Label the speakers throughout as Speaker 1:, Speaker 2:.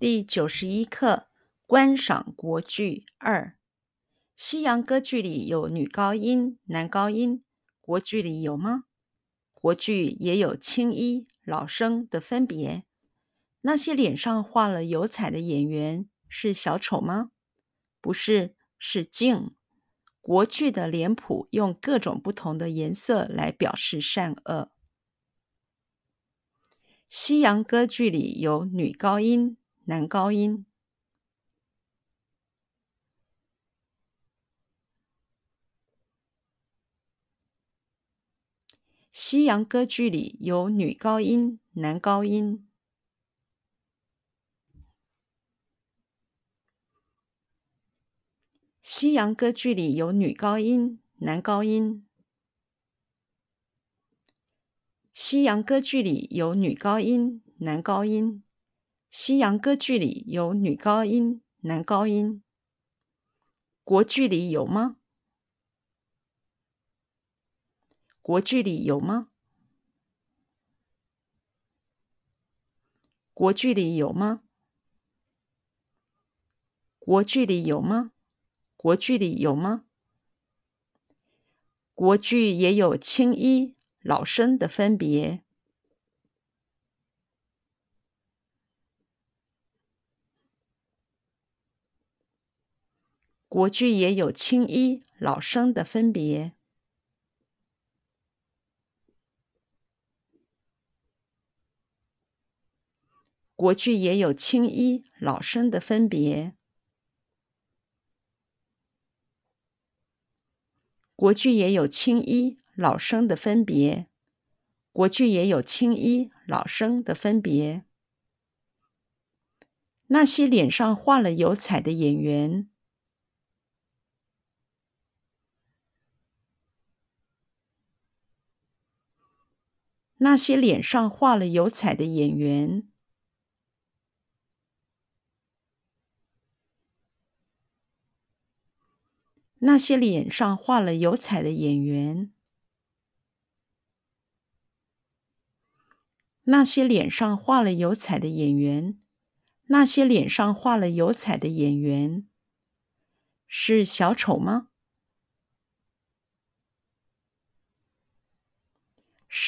Speaker 1: 第九十一课：观赏国剧二。西洋歌剧里有女高音、男高音，国剧里有吗？国剧也有青衣、老生的分别。那些脸上画了油彩的演员是小丑吗？不是，是镜。国剧的脸谱用各种不同的颜色来表示善恶。西洋歌剧里有女高音。男高音。西洋歌剧里有女高音、男高音。西洋歌剧里有女高音、男高音。西洋歌剧里有女高音、男高音。西洋歌剧里有女高音、男高音，国剧里有吗？国剧里有吗？国剧里有吗？国剧里有吗？国剧里有吗？国剧也有青衣、老生的分别。国剧也有青衣、老生的分别。国剧也有青衣、老生的分别。国剧也有青衣、老生的分别。国剧也有青衣、老生的分别。那些脸上画了油彩的演员。那些脸上画了油彩的演员，那些脸上画了油彩的演员，那些脸上画了油彩的演员，那些脸上画了油彩的演员，是小丑吗？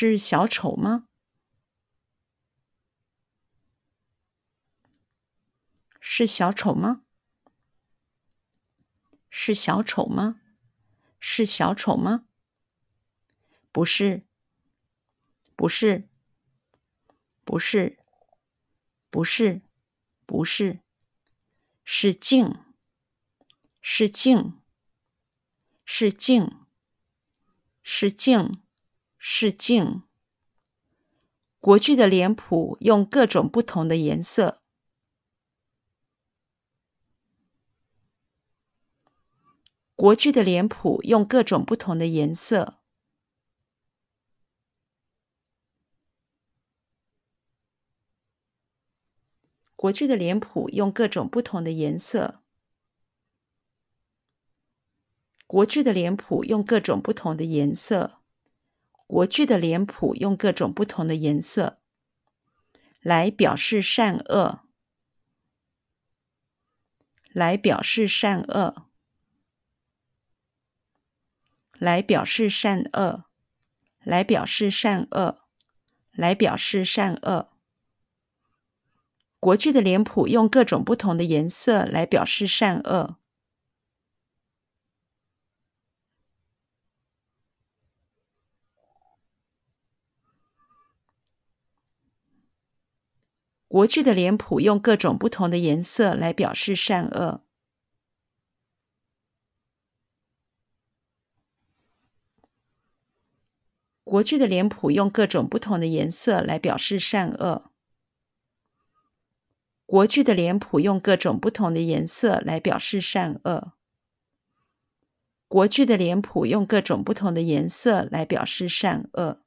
Speaker 1: 是小丑吗？是小丑吗？是小丑吗？是小丑吗？不是，不是，不是，不是，不是，是镜，是镜，是镜，是镜。是镜。国剧的脸谱用各种不同的颜色。国剧的脸谱用各种不同的颜色。国剧的脸谱用各种不同的颜色。国剧的脸谱用各种不同的颜色。国剧的脸谱用各种不同的颜色来表示善恶，来表示善恶，来表示善恶，来表示善恶，来表示善恶。国剧的脸谱用各种不同的颜色来表示善恶。国剧的脸谱用各种不同的颜色来表示善恶。国剧的脸谱用各种不同的颜色来表示善恶。国剧的脸谱用各种不同的颜色来表示善恶。国剧的脸谱用各种不同的颜色来表示善恶。